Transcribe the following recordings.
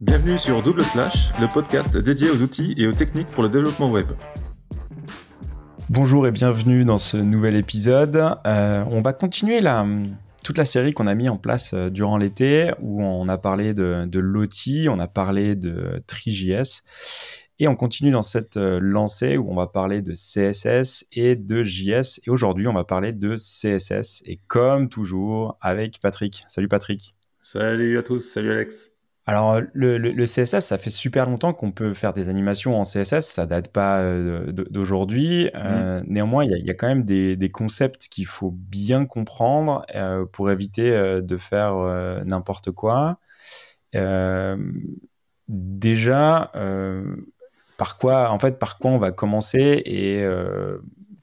Bienvenue sur Double Slash, le podcast dédié aux outils et aux techniques pour le développement web. Bonjour et bienvenue dans ce nouvel épisode. Euh, on va continuer la, toute la série qu'on a mis en place euh, durant l'été, où on a parlé de, de l'OT, on a parlé de TriJS, et on continue dans cette euh, lancée où on va parler de CSS et de JS, et aujourd'hui on va parler de CSS, et comme toujours avec Patrick. Salut Patrick. Salut à tous, salut Alex. Alors, le, CSS, ça fait super longtemps qu'on peut faire des animations en CSS, ça date pas euh, d'aujourd'hui. Euh, mhm. néanmoins, il y, a quand même des, concepts qu'il faut bien comprendre euh, pour éviter de faire n'importe quoi. déjà, par quoi, en fait, par quoi on va commencer et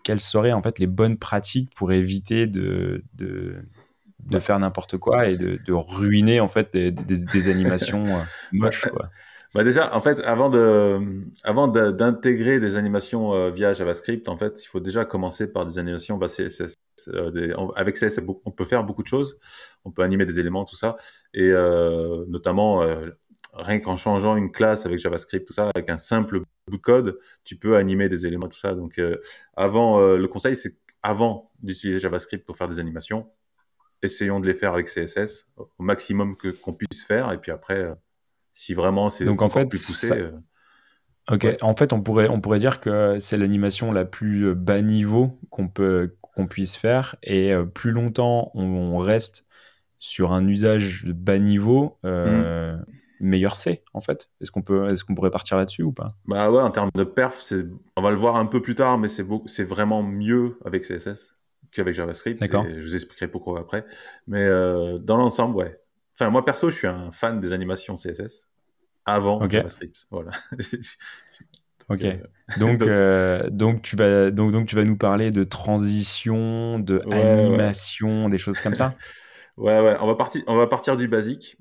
quelles seraient en fait les bonnes pratiques pour éviter de de faire n'importe quoi et de, ruiner en fait des, animations euh, moches quoi. Bah déjà, en fait, avant de, avant d'intégrer des animations euh, via JavaScript, en fait, il faut déjà commencer par des animations bah, CSS. Euh, avec CSS, on peut faire beaucoup de choses. On peut animer des éléments, tout ça, et notamment rien qu'en changeant une classe avec JavaScript, tout ça, avec un simple bout de code, tu peux animer des éléments, tout ça. Donc, avant, le conseil, c'est avant d'utiliser JavaScript pour faire des animations, essayons de les faire avec CSS au maximum que qu'on puisse faire et puis après euh, si vraiment c'est donc en fait plus poussé euh, ok en fait on pourrait on pourrait dire que c'est l'animation la plus euh, bas niveau qu'on peut qu'on puisse faire et plus longtemps on, reste sur un usage de bas niveau mmh. meilleur c'est en fait. Est-ce qu'on peut est-ce qu'on pourrait partir là-dessus ou pas? Bah ouais en termes de perf on va le voir un peu plus tard mais c'est c'est vraiment mieux avec CSS qu'avec JavaScript. D'accord. je vous expliquerai pourquoi après. Mais euh, dans l'ensemble, ouais. Enfin, moi perso, je suis un fan des animations CSS avant JavaScript. Voilà. ok. Donc, euh, donc, tu vas, donc, donc, tu vas nous parler de transition, de animation, des choses comme ça? Ouais, ouais. On va, partir, on va partir du basique.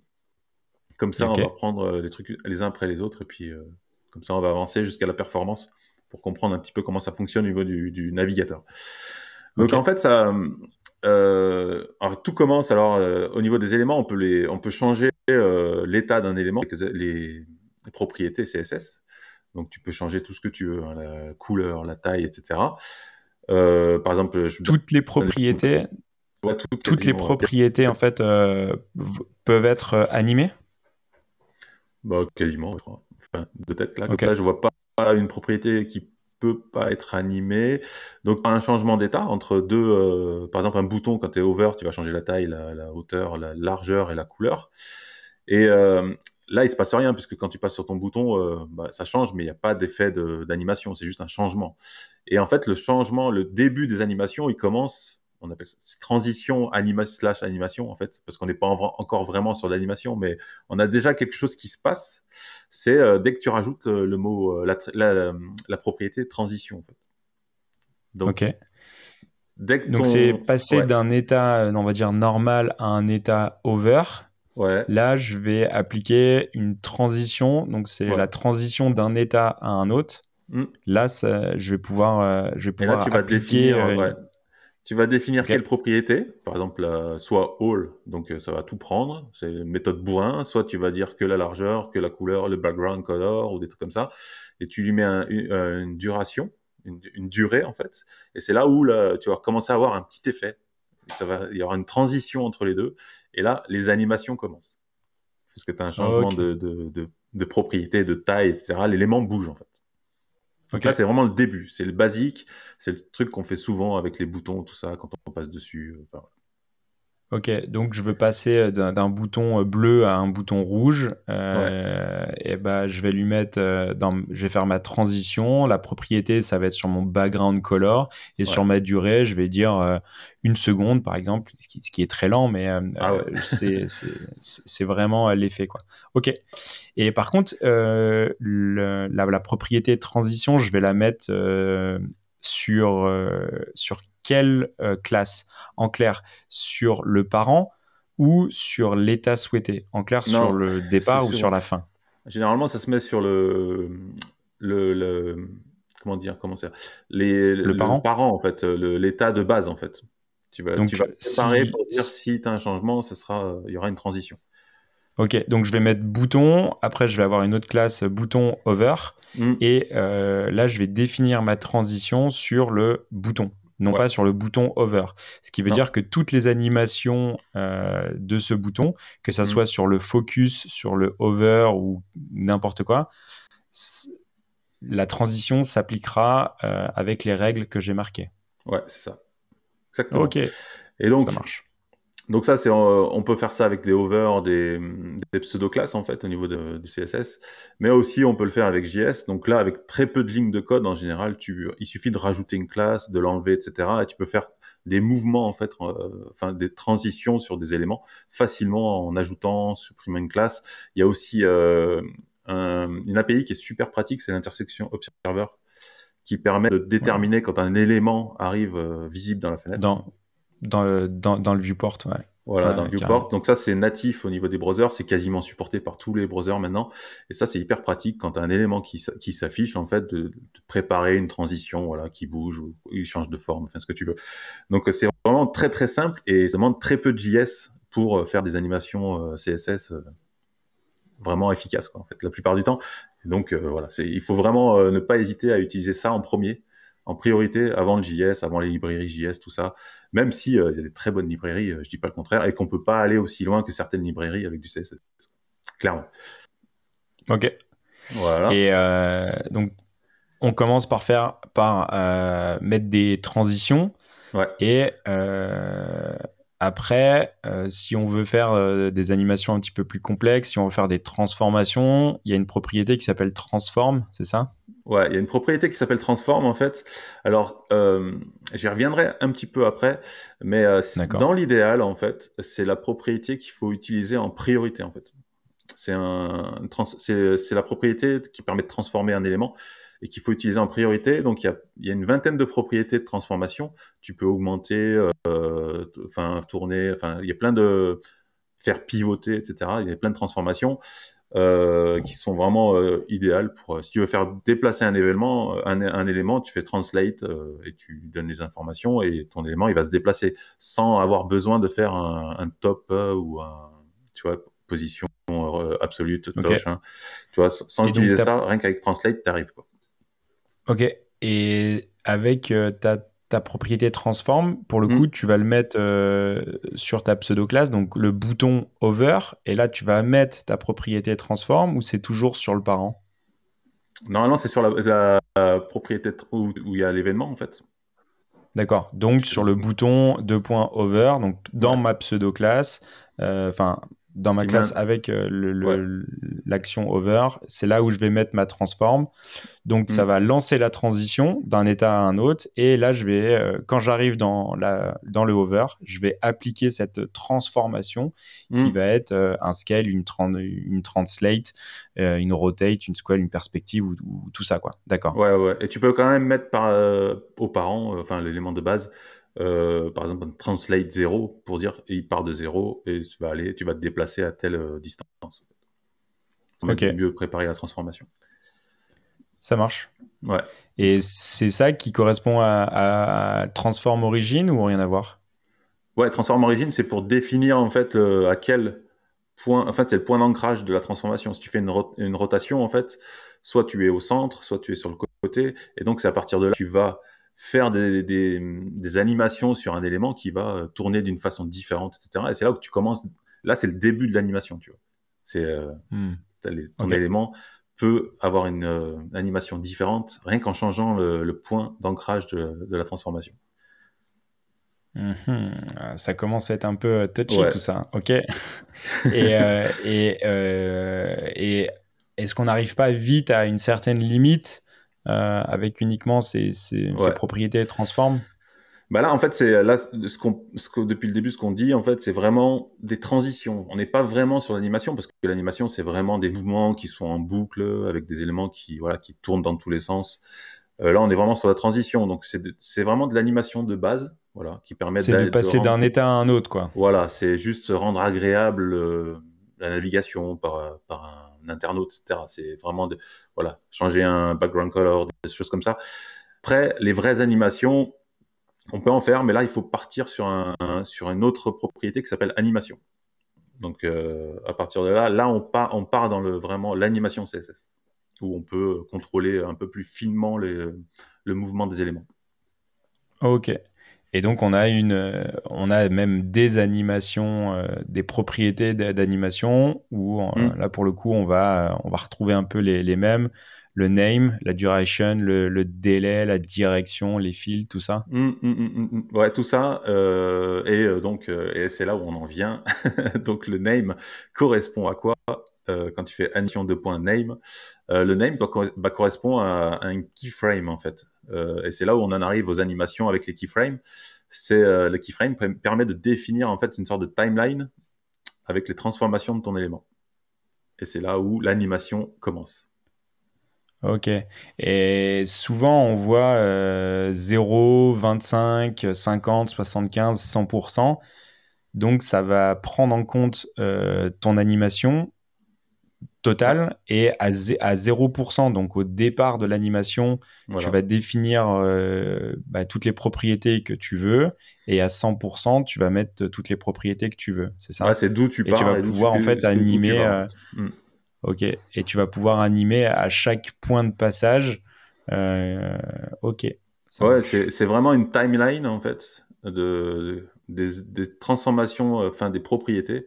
Comme ça, on va prendre euh, les trucs les uns après les autres. Et puis, comme ça, on va avancer jusqu'à la performance pour comprendre un petit peu comment ça fonctionne au niveau du, du navigateur. Donc en fait, ça, euh, alors, tout commence alors euh, au niveau des éléments, on peut les, on peut changer euh, l'état d'un élément les, propriétés CSS. Donc tu peux changer tout ce que tu veux, hein, la couleur, la taille, etc. Par exemple, je... toutes les propriétés, toutes, les propriétés en fait peuvent être animées? Bah, quasiment, je crois. Enfin, de tête là, là, je vois pas une propriété qui peut pas être animé. Donc un changement d'état entre deux, euh, par exemple un bouton quand tu es over, tu vas changer la taille, la, hauteur, la largeur et la couleur. Et euh, là, il se passe rien puisque quand tu passes sur ton bouton, euh, bah, ça change, mais il n'y a pas d'effet d'animation, c'est juste un changement. Et en fait, le changement, le début des animations, il commence on appelle ça transition anima slash animation en fait, parce qu'on n'est pas encore vraiment sur l'animation, mais on a déjà quelque chose qui se passe. C'est euh, dès que tu rajoutes euh, le mot, euh, la, la, propriété transition en fait. Donc, Donc c'est passer d'un état, on va dire normal, à un état over. Ouais. Là, je vais appliquer une transition. Donc c'est la transition d'un état à un autre. Mm. Là, je vais pouvoir, je vais pouvoir tu appliquer. Vas tu vas définir quelle propriété, par exemple, euh, soit all, donc euh, ça va tout prendre, c'est une méthode bourrin, soit tu vas dire que la largeur, que la couleur, le background color ou des trucs comme ça, et tu lui mets euh, une, duration, une, durée en fait, et c'est là où là, tu vas commencer à avoir un petit effet. Ça va, il y aura une transition entre les deux, et là, les animations commencent. Parce que tu as un changement de, de, de, de propriété, de taille, etc. L'élément bouge en fait. Donc là, c'est vraiment le début, c'est le basique, c'est le truc qu'on fait souvent avec les boutons, tout ça, quand on passe dessus. Euh, Ok, donc je veux passer euh, d'un bouton euh, bleu à un bouton rouge. Euh, Et ben, je vais lui mettre dans, je vais faire ma transition. La propriété, ça va être sur mon background color et sur ma durée, je vais dire une seconde par exemple, ce qui, ce qui est très lent, mais ah c'est vraiment l'effet quoi. Ok. Et par contre, le, la, la, propriété transition, je vais la mettre sur sur quelle euh, classe? En clair, sur le parent ou sur l'état souhaité? En clair, sur le départ ou sur... la fin? Généralement, ça se met sur le, le, comment dire, comment dire, les, le, parent, parent en fait, l'état de base en fait. Tu vas, Donc, tu vas préparer pour dire si tu as un changement, ce sera, il y aura une transition. Ok, donc je vais mettre bouton, après je vais avoir une autre classe bouton over, mm. et euh, là je vais définir ma transition sur le bouton, non pas sur le bouton over. Ce qui veut dire que toutes les animations euh, de ce bouton, que ça mm. soit sur le focus, sur le over ou n'importe quoi, la transition s'appliquera euh, avec les règles que j'ai marquées. Ouais, c'est ça. Exactement. Ok. Et donc, ça marche. Donc ça, c'est on peut faire ça avec des over, des, des pseudo-classes en fait au niveau de, du CSS, mais aussi on peut le faire avec JS. Donc là, avec très peu de lignes de code en général, tu, il suffit de rajouter une classe, de l'enlever, etc. Et tu peux faire des mouvements en fait, euh, enfin des transitions sur des éléments facilement en ajoutant, supprimant une classe. Il y a aussi euh, une API qui est super pratique, c'est l'intersection observer qui permet de déterminer quand un élément arrive euh, visible dans la fenêtre. Dans, dans, dans, dans le viewport, ouais. Voilà, dans le viewport. Donc ça, c'est natif au niveau des browsers. C'est quasiment supporté par tous les browsers maintenant. Et ça, c'est hyper pratique quand tu as un élément qui, qui s'affiche, en fait, de, préparer une transition, voilà, qui bouge ou il change de forme, enfin, ce que tu veux. Donc c'est vraiment très, très simple et ça demande très peu de JS pour euh, faire des animations euh, CSS vraiment efficace, quoi, en fait, la plupart du temps. Donc euh, voilà, il faut vraiment euh, ne pas hésiter à utiliser ça en premier, en priorité, avant le JS, avant les librairies JS, tout ça. Même si euh, il y a des très bonnes librairies, je dis pas le contraire, et qu'on peut pas aller aussi loin que certaines librairies avec du CSS, clairement. Ok. Voilà. Et donc on commence par faire, par mettre des transitions. Ouais. Et après, euh, si on veut faire euh, des animations un petit peu plus complexes, si on veut faire des transformations, il y a une propriété qui s'appelle transform, c'est ça? Ouais, il y a une propriété qui s'appelle transform en fait. Alors, euh, j'y reviendrai un petit peu après, mais dans l'idéal en fait, c'est la propriété qu'il faut utiliser en priorité en fait. C'est un, c'est la propriété qui permet de transformer un élément et qu'il faut utiliser en priorité. Donc il y a, y a, une vingtaine de propriétés de transformation. Tu peux augmenter, euh, enfin tourner, enfin il y a plein de faire pivoter, etc. Il y a plein de transformations euh, qui sont vraiment euh, idéales pour si tu veux faire déplacer un événement, un, un élément, tu fais translate et tu donnes les informations et ton élément il va se déplacer sans avoir besoin de faire un, un top ou un tu vois position absolue, okay. hein, tu vois, sans utiliser ça, rien qu'avec Translate, tu arrives. Quoi. Ok. Et avec euh, ta, ta, propriété transform, pour le mm. coup, tu vas le mettre euh, sur ta pseudo-classe, donc le bouton over, et là, tu vas mettre ta propriété transform ou c'est toujours sur le parent? Normalement, c'est sur la, propriété où il y a l'événement, en fait. D'accord. Donc, sur le bouton 2.over, donc dans ma pseudo-classe, euh, enfin, dans ma classe avec euh, l'action over, c'est là où je vais mettre ma transform. Donc ça mm. va lancer la transition d'un état à un autre. Et là, je vais, euh, quand j'arrive dans, la, dans le over, je vais appliquer cette transformation qui mm. va être euh, un scale, une, une translate, une rotate, une square, une perspective ou, tout ça. quoi. D'accord. Ouais, ouais. Et tu peux quand même mettre par, aux parents, enfin l'élément de base, euh, par exemple, un translate 0 pour dire il part de 0 et tu vas aller, tu vas te déplacer à telle euh, distance. Pour mieux préparer la transformation. Ça marche. Ouais. Et c'est ça qui correspond à, Transform Origin ou rien à voir? Ouais, Transform Origin, c'est pour définir en fait à quel point, en fait, c'est le point d'ancrage de la transformation. Si tu fais une, une, rotation, en fait, soit tu es au centre, soit tu es sur le côté, et donc c'est à partir de là que tu vas faire des, des, des, animations sur un élément qui va euh, tourner d'une façon différente, etc. Et c'est là où tu commences. Là, c'est le début de l'animation, tu vois. C'est euh, hmm. ton élément peut avoir une euh, animation différente rien qu'en changeant le, point d'ancrage de, de, la transformation. Mhm. Ah, ça commence à être un peu touchy tout ça. Ok. et, et, et est-ce qu'on n'arrive pas vite à une certaine limite avec uniquement ces, propriétés transformes bah là, en fait, c'est là ce qu'on, ce depuis le début, ce qu'on dit, en fait, c'est vraiment des transitions. On n'est pas vraiment sur l'animation parce que l'animation, c'est vraiment des mouvements qui sont en boucle avec des éléments qui, voilà, qui tournent dans tous les sens. Euh, là, on est vraiment sur la transition, donc c'est, c'est vraiment de l'animation de base, voilà, qui permet c'est de passer d'un état à un autre, quoi. Voilà, c'est juste rendre agréable euh, la navigation par, par un internaute, etc. C'est vraiment de, voilà, changer un background color, des choses comme ça. Après, les vraies animations, on peut en faire, mais là, il faut partir sur, un, sur une autre propriété qui s'appelle animation. Donc à partir de là, là on part, on part dans le vraiment l'animation CSS où on peut contrôler un peu plus finement le mouvement des éléments. Ok. Et donc on a une, on a même des animations, des propriétés d'animation où mmh. là pour le coup on va, on va retrouver un peu les, les mêmes le name, la duration, le, délai, la direction, les fils, tout ça mmh, mmh, mmh, Ouais, tout ça. Euh, et euh, donc, euh, et c'est là où on en vient. donc, le name correspond à quoi Quand tu fais animation de point name, le name bah, correspond à, un keyframe en fait. et c'est là où on en arrive aux animations avec les keyframes. C'est le keyframe permet de définir en fait une sorte de timeline avec les transformations de ton élément. Et c'est là où l'animation commence. Ok. Et souvent, on voit 0, 25, 50, 75, 100%. Donc, ça va prendre en compte euh, ton animation totale et à, 0%, donc au départ de l'animation, tu vas définir euh, bah, toutes les propriétés que tu veux et à 100%, tu vas mettre toutes les propriétés que tu veux. C'est ça? Ouais, C'est d'où tu pars. Et tu vas pouvoir en fait animer. Ok. Et tu vas pouvoir animer à chaque point de passage. Euh, ok. ouais, c'est vraiment une timeline en fait de, des, transformations, euh, enfin des propriétés.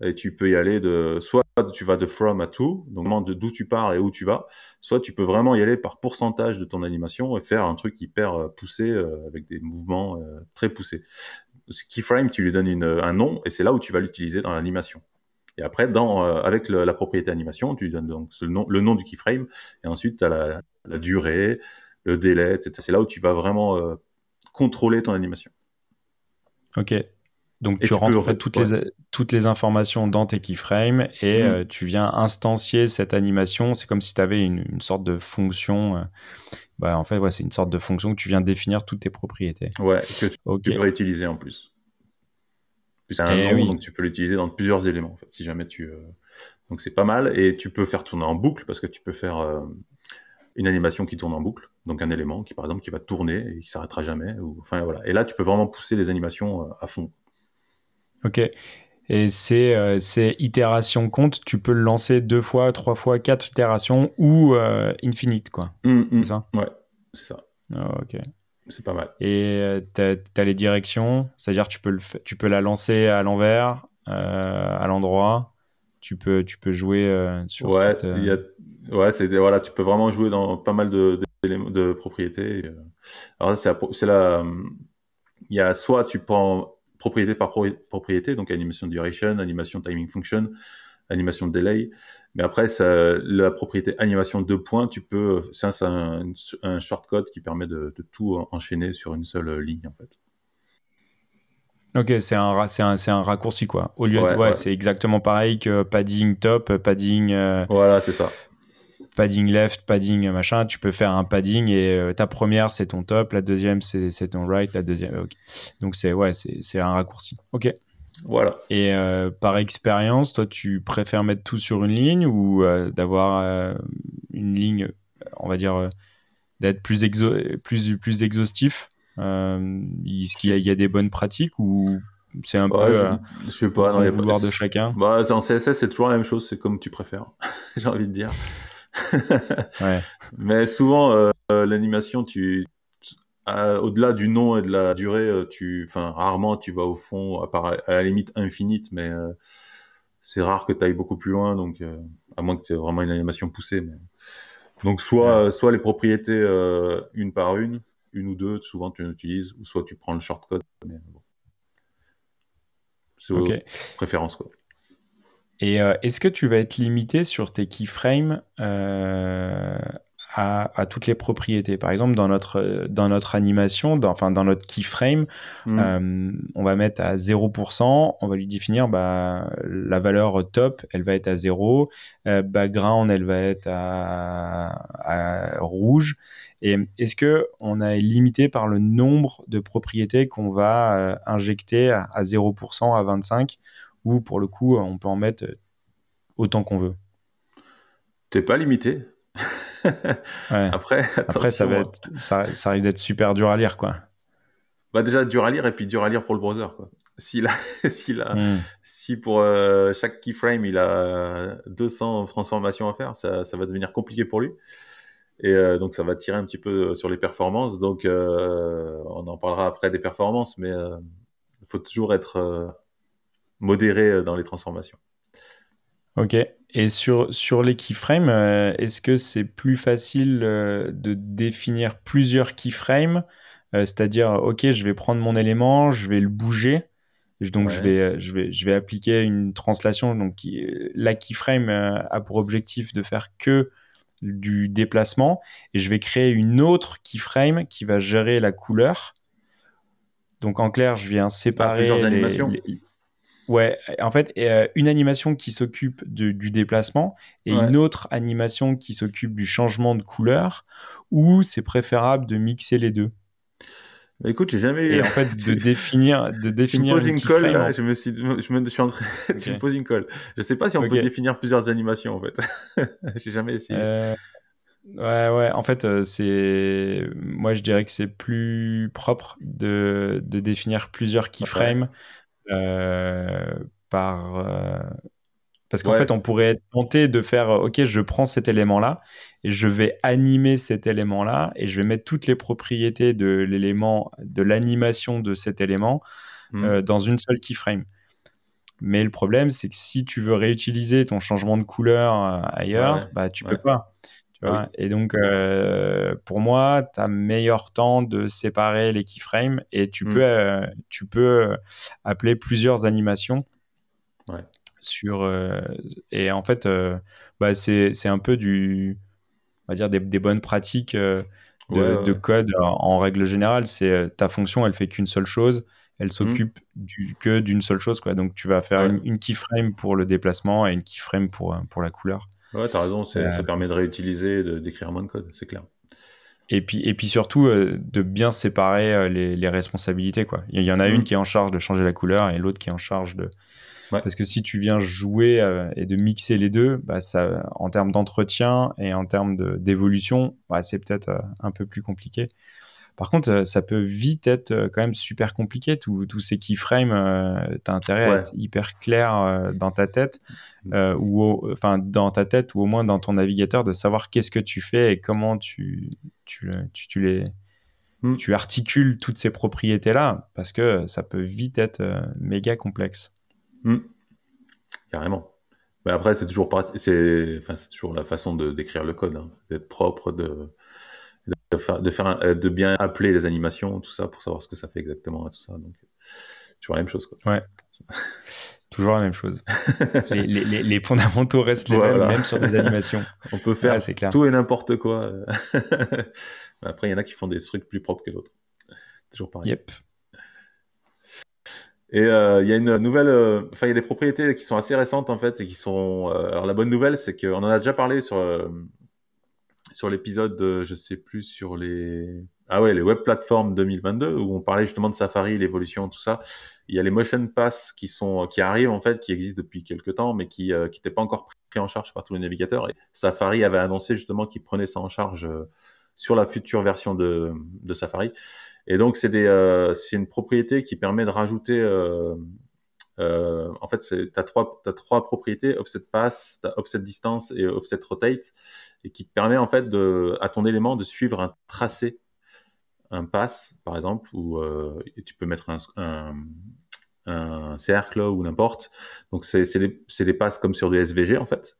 Et tu peux y aller de soit tu vas de from à to, donc de d'où tu pars et où tu vas, soit tu peux vraiment y aller par pourcentage de ton animation et faire un truc hyper euh, poussé avec des mouvements très poussés. Ce keyframe, tu lui donnes un nom et c'est là où tu vas l'utiliser dans l'animation. Et après, dans, euh, avec la propriété animation, tu donnes donc le nom, le nom du keyframe, et ensuite tu as la, la, durée, le délai, etc. C'est là où tu vas vraiment euh, contrôler ton animation. Ok. Donc tu, rentres en fait toutes, les, toutes les informations dans tes keyframes et mm. euh, tu viens instancier cette animation. C'est comme si tu avais une, une, sorte de fonction. bah, en fait, ouais, c'est une sorte de fonction que tu viens définir toutes tes propriétés. Ouais, que tu, okay. tu peux réutiliser en plus. C'est un eh nom, donc tu peux l'utiliser dans plusieurs éléments, en fait, si jamais tu. Euh, donc c'est pas mal, et tu peux faire tourner en boucle parce que tu peux faire euh, une animation qui tourne en boucle, donc un élément qui par exemple qui va tourner et qui s'arrêtera jamais. Ou... Enfin voilà. Et là, tu peux vraiment pousser les animations euh, à fond. Ok. Et c'est ces itérations compte, tu peux le lancer deux fois, trois fois, quatre itérations ou infinite, quoi. Mmh, mmh. c'est ça? Ouais, c'est ça. Ah, ok. C'est pas mal. Et euh, tu as, les directions, c'est-à-dire tu peux, le, tu peux la lancer à l'envers, euh, à l'endroit. Tu peux, tu peux jouer euh, sur. Ouais, y a... ouais c'est voilà, tu peux vraiment jouer dans pas mal de, de, de propriétés. Alors c'est là, il y a soit tu prends propriété par propriété, donc animation duration, animation timing function, animation delay. Mais après, ça, la propriété animation de points, tu peux, c'est un, un, shortcode qui permet de, tout enchaîner sur une seule ligne, en fait. Ok, c'est un, un, un, raccourci, quoi. Au lieu de, ouais, c'est exactement pareil que padding top, padding. Euh, voilà, c'est ça. Padding left, padding machin. Tu peux faire un padding et euh, ta première, c'est ton top, la deuxième, c'est, ton right, la deuxième. ok Donc, c'est, ouais, c'est, c'est un raccourci. Ok. Voilà. Et euh, par expérience, toi, tu préfères mettre tout sur une ligne ou euh, d'avoir euh, une ligne, on va dire, d'être plus, plus, plus exhaustif Est-ce qu'il y, a des bonnes pratiques ou c'est un peu je, sais pas, dans les vouloirs de chacun? bah, En CSS, c'est toujours la même chose, c'est comme tu préfères, j'ai envie de dire. ouais. Mais souvent, l'animation, tu, au-delà du nom et de la durée, euh, tu, enfin, rarement tu vas au fond, à, part, à la limite infinite, mais euh, c'est rare que tu ailles beaucoup plus loin, donc euh, à moins que tu aies vraiment une animation poussée. Mais... Donc soit, soit les propriétés une par une, une ou deux, souvent tu utilises, ou soit tu prends le shortcode. Mais bon. C'est okay. préférence quoi. Et est-ce que tu vas être limité sur tes keyframes à, toutes les propriétés. Par exemple, dans notre, dans notre animation, dans, enfin dans notre keyframe, mm. euh, on va mettre à 0%, on va lui définir bah, la valeur top, elle va être à 0, euh, background, elle va être à, rouge. Et est-ce que on est limité par le nombre de propriétés qu'on va euh, injecter à, à 0%, à 25%, ou pour le coup, on peut en mettre autant qu'on veut? T'es pas limité. Après, Après ça, va être, ça, ça risque d'être super dur à lire, quoi. Bah déjà dur à lire et puis dur à lire pour le browser, quoi. Si, si, hmm. si pour euh, chaque keyframe il a 200 transformations à faire, ça, ça va devenir compliqué pour lui. Et euh, donc ça va tirer un petit peu sur les performances. Donc euh, on en parlera après des performances, mais il faut toujours être modéré dans les transformations. Ok. Et sur, sur les keyframes, est-ce que c'est plus facile de définir plusieurs keyframes C'est-à-dire, ok, je vais prendre mon élément, je vais le bouger donc je vais euh, je vais je vais appliquer une translation donc la keyframe euh, a pour objectif de faire que du déplacement et je vais créer une autre keyframe qui va gérer la couleur. Donc en clair, je viens séparer plusieurs animations. Ouais, en fait, euh, une animation qui s'occupe du déplacement et une autre animation qui s'occupe du changement de couleur, ou c'est préférable de mixer les deux. Bah, écoute, j'ai jamais. Et en fait, de définir, de définir. Tu me poses une colle là, je me suis, je me suis en train. tu me poses une colle. Je sais pas si on peut définir plusieurs animations en fait. j'ai jamais essayé. Euh... Ouais, ouais. En fait, euh, c'est. Moi, je dirais que c'est plus propre de, de définir plusieurs keyframes euh, par. Euh, parce qu'en fait, on pourrait être tenté de faire, OK, je prends cet élément-là et je vais animer cet élément-là et je vais mettre toutes les propriétés de l'élément, de l'animation de cet élément mmh. euh, dans une seule keyframe. Mais le problème, c'est que si tu veux réutiliser ton changement de couleur euh, ailleurs, bah, tu peux pas. Tu ah Et donc, euh, pour moi, tu as meilleur temps de séparer les keyframes et tu, mmh. peux, tu peux appeler plusieurs animations. Ouais. sur euh, et en fait euh, bah, c'est un peu du on va dire des, des bonnes pratiques euh, de, code en, règle générale. C'est ta fonction elle fait qu'une seule chose. Elle mmh. s'occupe du que d'une seule chose quoi. Donc tu vas faire une, keyframe pour le déplacement et une keyframe pour pour la couleur ouais t'as raison ça permet de réutiliser d'écrire moins de code c'est clair et puis, et puis surtout, de bien séparer les, les, responsabilités. Quoi. Il y en a mmh. une qui est en charge de changer la couleur et l'autre qui est en charge de, parce que si tu viens jouer euh, et de mixer les deux, bah, ça, en termes d'entretien et en termes d'évolution, bah, c'est peut-être euh, un peu plus compliqué. Par contre, euh, ça peut vite être quand même super compliqué. Tous ces keyframes, tu as intérêt à être hyper clair dans ta tête, mm. ou enfin dans ta tête, ou au moins dans ton navigateur, de savoir qu'est-ce que tu fais et comment tu, tu, tu, les, mm. tu articules toutes ces propriétés-là, parce que ça peut vite être méga complexe. Hmm. Carrément. Mais après, c'est toujours, c'est, enfin, c'est toujours la façon de d'écrire le code, hein. d'être propre, de, de faire, de, faire euh, de bien appeler les animations, tout ça, pour savoir ce que ça fait exactement, tout ça. Donc, toujours la même chose. Quoi. Ouais. toujours la même chose. les, les, les, fondamentaux restent les mêmes, même sur des animations. On peut faire tout et n'importe quoi. après, il y en a qui font des trucs plus propres que d'autres. Toujours pareil. Yep. Et euh, il y a une nouvelle, euh, enfin il y a des propriétés qui sont assez récentes en fait et qui sont. Euh, alors la bonne nouvelle, c'est qu'on en a déjà parlé sur sur l'épisode, je sais plus sur les ah ouais les web platforms 2022 où on parlait justement de Safari, l'évolution, tout ça. Il y a les motion pass qui sont qui arrivent en fait, qui existent depuis quelques temps, mais qui qui n'étaient pas encore pris en charge par tous les navigateurs. Et Safari avait annoncé justement qu'il prenait ça en charge sur la future version de, de Safari. Et donc, c'est euh, une propriété qui permet de rajouter. Euh, euh, en fait, tu as trois, as trois propriétés offset pass, as offset distance et offset rotate, et qui te permet en fait de, à ton élément de suivre un tracé, un pass par exemple, ou euh, tu peux mettre un, un, un cercle ou n'importe. Donc c'est des, des passes comme sur du SVG en fait.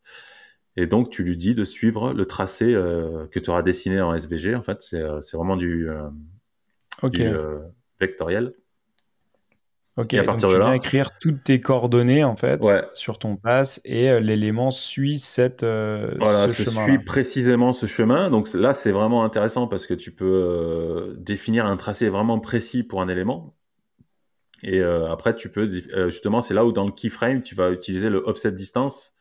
Et donc tu lui dis de suivre le tracé euh, que tu auras dessiné en SVG. En fait, c'est euh, vraiment du Ok. Euh, vectoriel. Ok, à partir donc tu viens écrire toutes tes coordonnées en fait sur ton pass et euh, l'élément suit cette euh, voilà, ce chemin. suit précisément ce chemin. Donc là, c'est vraiment intéressant parce que tu peux définir un tracé vraiment précis pour un élément. Et après, tu peux justement, c'est là où dans le keyframe, tu vas utiliser le offset distance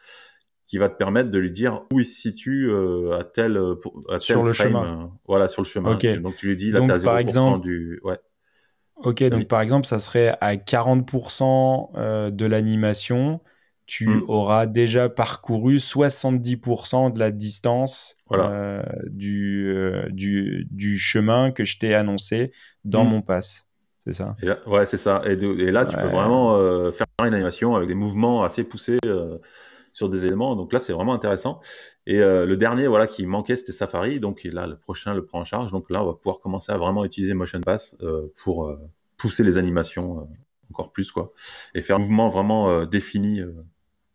qui va te permettre de lui dire où il se situe euh, à tel, euh, à tel sur le chemin. Euh, voilà, sur le chemin. Donc tu lui dis là, tu as 0% par exemple, du. Ouais. Ok, donc par exemple, ça serait à 40% de l'animation, tu hmm. auras déjà parcouru 70% de la distance du, du, du, chemin que je t'ai annoncé dans hmm. mon pass. c'est ça? Et Ouais, c'est ça. Et, et là, tu peux vraiment faire une animation avec des mouvements assez poussés sur des éléments. Donc là, c'est vraiment intéressant. Et le dernier, voilà, qui manquait, c'était Safari. Donc là, le prochain le prend en charge. Donc là, on va pouvoir commencer à vraiment utiliser Motion Pass pour pousser les animations encore plus, quoi, et faire un mouvement vraiment défini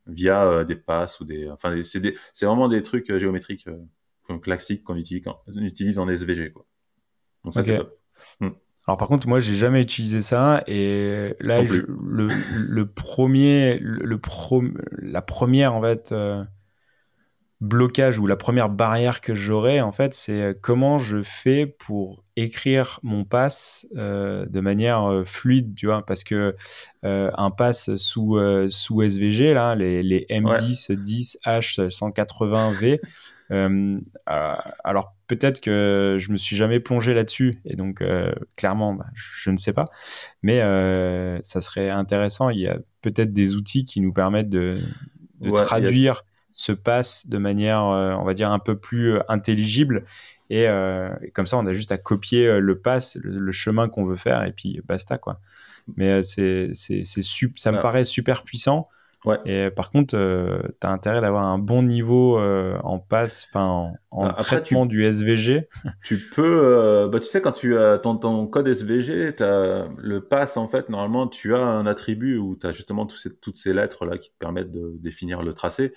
via euh, des passes ou des. Enfin, c'est vraiment des trucs euh, géométriques euh, classiques qu'on utilise, utilise, en SVG. Quoi. Donc ça, c'est top. Hmm. Alors par contre, moi, j'ai jamais utilisé ça et là, le, le, premier, le, pro, la première en fait blocage ou la première barrière que j'aurais en fait, c'est comment je fais pour écrire mon pass euh, de manière euh, fluide, tu vois, parce que euh, un pass sous sous SVG là, les, les M10, 10, H, 180 V. alors peut-être que je me suis jamais plongé là-dessus et donc clairement bah, je, ne sais pas, mais ça serait intéressant. Il y a peut-être des outils qui nous permettent de, de traduire ce pass de manière, on va dire, un peu plus intelligible euh, et, comme ça, on a juste à copier euh, le pass, le, chemin qu'on veut faire, et puis basta, quoi. Mais euh, c'est, c'est, c'est ça me paraît super puissant. Ouais. Et par contre, tu as intérêt d'avoir un bon niveau en passe, enfin en, bah, traitement du SVG. Tu peux, bah, tu sais, quand tu as ton, ton code SVG, as le pass, en fait, normalement, tu as un attribut où tu as justement ces, toutes ces lettres là qui te permettent de définir le tracé.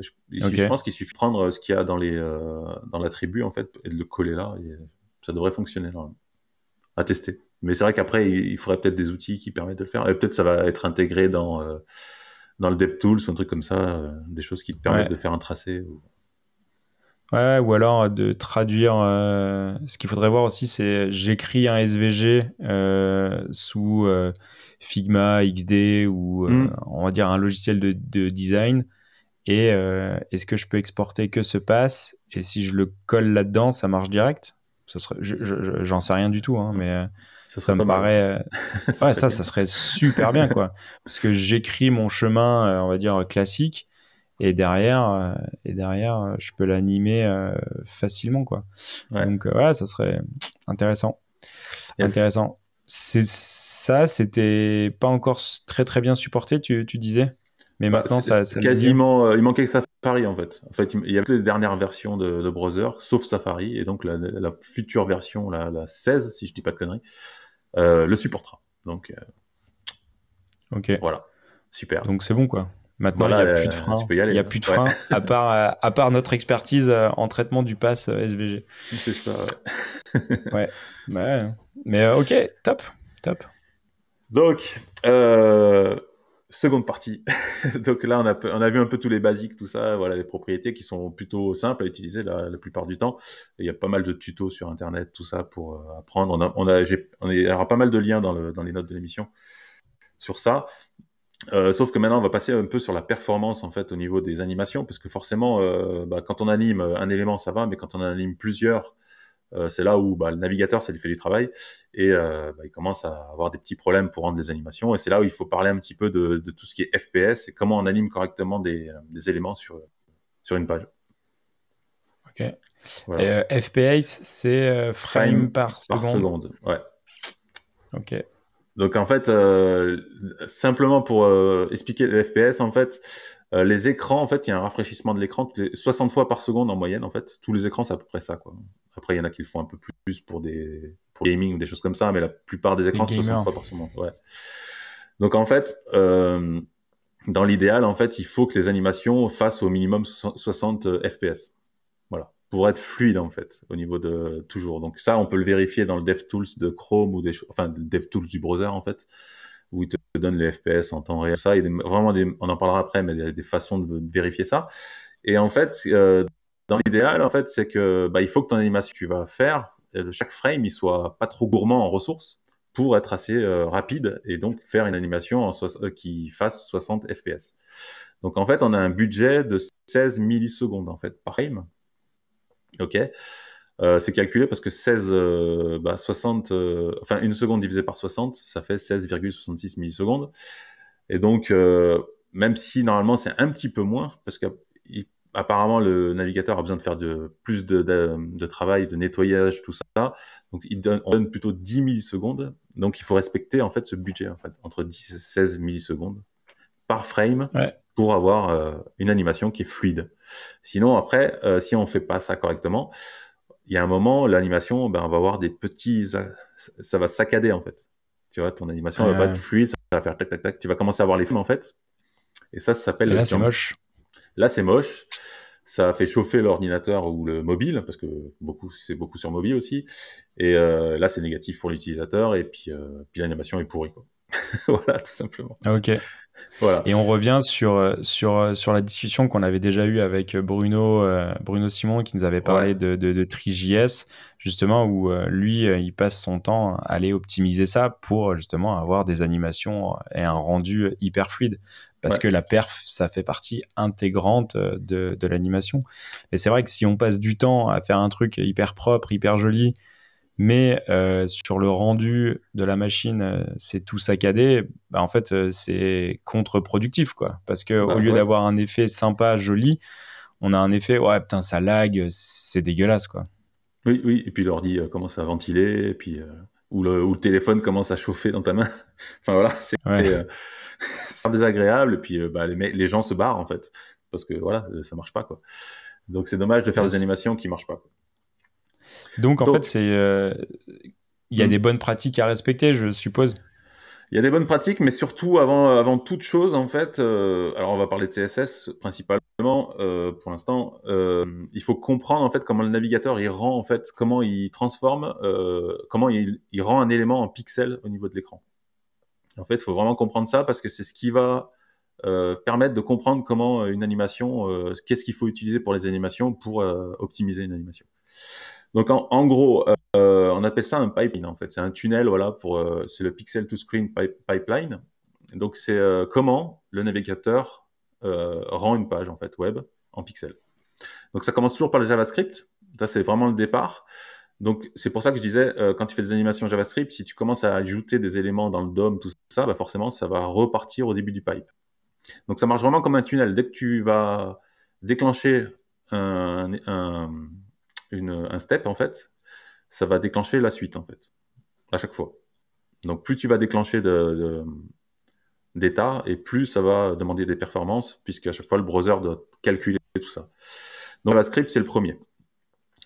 Je, je pense qu'il suffit de prendre ce qu'il y a dans les euh, dans l'attribut en fait et de le coller là et ça devrait fonctionner là. À tester. Mais c'est vrai qu'après il, faudrait peut-être des outils qui permettent de le faire et peut-être ça va être intégré dans euh, dans le DevTools ou un truc comme ça, euh, des choses qui te permettent de faire un tracé. Ou... Ouais, ou alors de traduire. ce qu'il faudrait voir aussi, c'est j'écris un SVG sous Figma, XD ou mmh. on va dire un logiciel de, de design et euh, est-ce que je peux exporter que ce pass Et si je le colle là-dedans, ça marche direct? Serait, J'en sais rien du tout, hein, mais euh, ça, me paraît. Euh, ça, ouais, ça, ça serait super bien, quoi. Parce que j'écris mon chemin, on va dire classique, et derrière, et derrière, je peux l'animer facilement, quoi. Donc, ouais, ça serait intéressant. Intéressant. C'est ça, c'était pas encore très très bien supporté, tu, tu disais? Mais bah, maintenant, ça, quasiment. Euh, il manquait que Safari en fait. En fait, il y a les dernières versions de, de browser, sauf Safari, et donc la, la, future version, la, la 16, si je dis pas de conneries, euh, le supportera. Donc, euh, ok. Voilà, super. Donc c'est bon quoi. Maintenant, il n'y a plus de frein. Il n'y a plus de frein, à, part, à part notre expertise en traitement du pass SVG. C'est ça, ouais. ouais. Mais ok, top, top. Donc, euh, Seconde partie. Donc là, on a, vu un peu tous les basiques, tout ça, voilà, les propriétés qui sont plutôt simples à utiliser la, plupart du temps. il y a pas mal de tutos sur Internet, tout ça pour euh, apprendre. On a, il y aura pas mal de liens dans les notes de l'émission sur ça. Euh, sauf que maintenant, on va passer un peu sur la performance en fait au niveau des animations, parce que forcément, euh, bah, quand on anime un élément, ça va, mais quand on anime plusieurs, euh, c'est là où bah, le navigateur, ça lui fait du travail et euh, bah, il commence à avoir des petits problèmes pour rendre les animations. Et c'est là où il faut parler un petit peu de, tout ce qui est FPS et comment on anime correctement des, des éléments sur, sur une page. Ok. Euh, FPS, c'est frame, par, par seconde. Ouais. Ok. Donc en fait, simplement pour expliquer le FPS, en fait, les écrans, en fait, il y a un rafraîchissement de l'écran 60 fois par seconde en moyenne, en fait. Tous les écrans, c'est à peu près ça, quoi. Après, il y en a qui le font un peu plus pour des pour gaming ou des choses comme ça, mais la plupart des écrans, c'est 60 fois par seconde. Ouais. Donc en fait, euh, dans l'idéal, en fait, il faut que les animations fassent au minimum 60 FPS. Voilà, pour être fluide en fait, au niveau de toujours. Donc ça, on peut le vérifier dans le DevTools de Chrome ou des enfin le DevTools du browser en fait, où il te donne les FPS en temps réel. Ça, il y a vraiment des, on en parlera après, mais il y a des façons de vérifier ça. Et en fait, euh, dans l'idéal, en fait, c'est que bah, il faut que ton animation que tu vas faire, euh, chaque frame, il soit pas trop gourmand en ressources pour être assez euh, rapide et donc faire une animation euh, qui fasse 60 fps. Donc en fait, on a un budget de 16 millisecondes en fait par frame. Ok. c'est calculé parce que 16, bah 60, enfin une seconde divisée par 60, ça fait 16,66 millisecondes. Et donc, même si normalement c'est un petit peu moins, parce que apparemment, le navigateur a besoin de faire de, plus de, de, travail, de nettoyage, tout ça. Donc, il donne, on donne plutôt 10 millisecondes. Donc il faut respecter en fait ce budget en fait, entre 10 et 16 millisecondes par frame pour avoir euh, une animation qui est fluide. Sinon après, euh, si on fait pas ça correctement, il y a un moment l'animation, ben on va avoir des petits, ça va saccader en fait. Tu vois, ton animation va pas être fluide, ça va faire tac tac tac. Tu vas commencer à avoir les films en fait. Et ça, ça s'appelle. Là, c'est moche. Là, c'est moche. Ça fait chauffer l'ordinateur ou le mobile parce que beaucoup c'est beaucoup sur mobile aussi. Et euh, là c'est négatif pour l'utilisateur. Et puis euh, l'animation est pourrie quoi. Voilà tout simplement. Ah, ok voilà. Et on revient sur, sur, sur la discussion qu'on avait déjà eue avec Bruno, euh, Bruno Simon qui nous avait parlé de, de, de TriJS, justement, où lui, il passe son temps à aller optimiser ça pour justement avoir des animations et un rendu hyper fluide parce que la perf, ça fait partie intégrante euh, de, de l'animation. Et c'est vrai que si on passe du temps à faire un truc hyper propre, hyper joli, mais euh, sur le rendu de la machine, euh, c'est tout saccadé, bah en fait, c'est contre-productif, quoi. Parce que bah au lieu d'avoir un effet sympa, joli, on a un effet, ouais, putain, ça lag, c'est dégueulasse, quoi. Oui, oui, et puis l'ordi commence à ventiler, et puis, ou, le, ou, le, téléphone commence à chauffer dans ta main. enfin voilà, c'est désagréable et puis euh, bah, les, les, gens se barrent en fait parce que voilà ça marche pas quoi donc c'est dommage de faire des animations qui marchent pas donc en fait c'est euh, il y a hmm. des bonnes pratiques à respecter je suppose il y a des bonnes pratiques, mais surtout avant, avant toute chose, en fait, euh, alors on va parler de CSS principalement euh, pour l'instant. Il faut comprendre en fait comment le navigateur il rend en fait comment il transforme, comment il, il, rend un élément en pixel au niveau de l'écran. En fait, il faut vraiment comprendre ça parce que c'est ce qui va euh, permettre de comprendre comment une animation, euh, qu'est-ce qu'il faut utiliser pour les animations pour optimiser une animation. Donc en, gros, on appelle ça un pipeline en fait. C'est un tunnel, voilà, pour c'est le pixel to screen pipeline. Donc c'est comment le navigateur rend une page en fait web en pixel. Donc ça commence toujours par le JavaScript. Ça c'est vraiment le départ. Donc c'est pour ça que je disais, euh, quand tu fais des animations JavaScript, si tu commences à ajouter des éléments dans le DOM, tout ça, bah forcément, ça va repartir au début du pipe. Donc ça marche vraiment comme un tunnel. Dès que tu vas déclencher un, un, une, un step, en fait, ça va déclencher la suite, en fait, à chaque fois. Donc plus tu vas déclencher de, d'état, et plus ça va demander des performances, puisqu'à chaque fois, le browser doit calculer tout ça. Donc JavaScript, c'est le premier.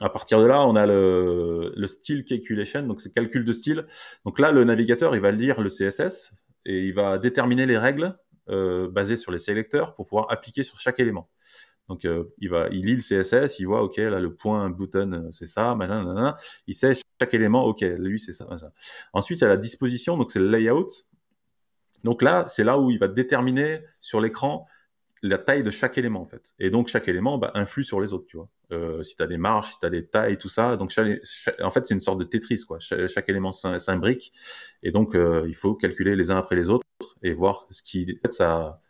À partir de là, on a le, le style calculation, donc c'est calcul de style. Donc là, le navigateur, il va lire le CSS et il va déterminer les règles euh, basées sur les sélecteurs pour pouvoir appliquer sur chaque élément. Donc euh, il va, il lit le CSS, il voit, ok, là le point button, c'est ça, machin, il sait chaque élément, ok, lui c'est ça. Ensuite, il y a la disposition, donc c'est le layout. Donc là, c'est là où il va déterminer sur l'écran la taille de chaque élément en fait. Et donc chaque élément bah, influe sur les autres, tu vois. Euh, si tu as des marges, si tu des tailles, tout ça. Donc en fait, c'est une sorte de Tetris quoi. Chaque, élément s'imbrique et donc euh, il faut calculer les uns après les autres et voir ce qui ça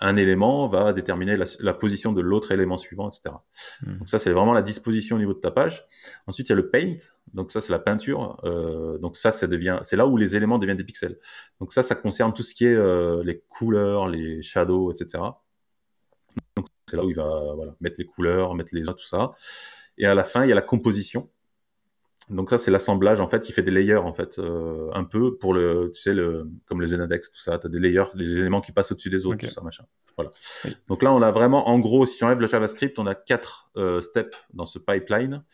un élément va déterminer la, position de l'autre élément suivant, etc. Hmm. Donc ça, c'est vraiment la disposition au niveau de ta page. Ensuite, il y a le paint. Donc ça, c'est la peinture. Euh, donc ça, ça devient, c'est là où les éléments deviennent des pixels. Donc ça, ça concerne tout ce qui est euh, les couleurs, les shadows, etc. Donc c'est là où il va voilà, mettre les couleurs, mettre les tout ça. Et à la fin, il y a la composition. Donc ça, c'est l'assemblage. En fait, il fait des layers, en fait, euh, un peu pour le, tu sais, le, comme le Zenadex, tout ça. Tu as des layers, des éléments qui passent au-dessus des autres, tout ça, machin. Voilà. Donc là, on a vraiment, en gros, si j'enlève le JavaScript, on a quatre euh, steps dans ce pipeline.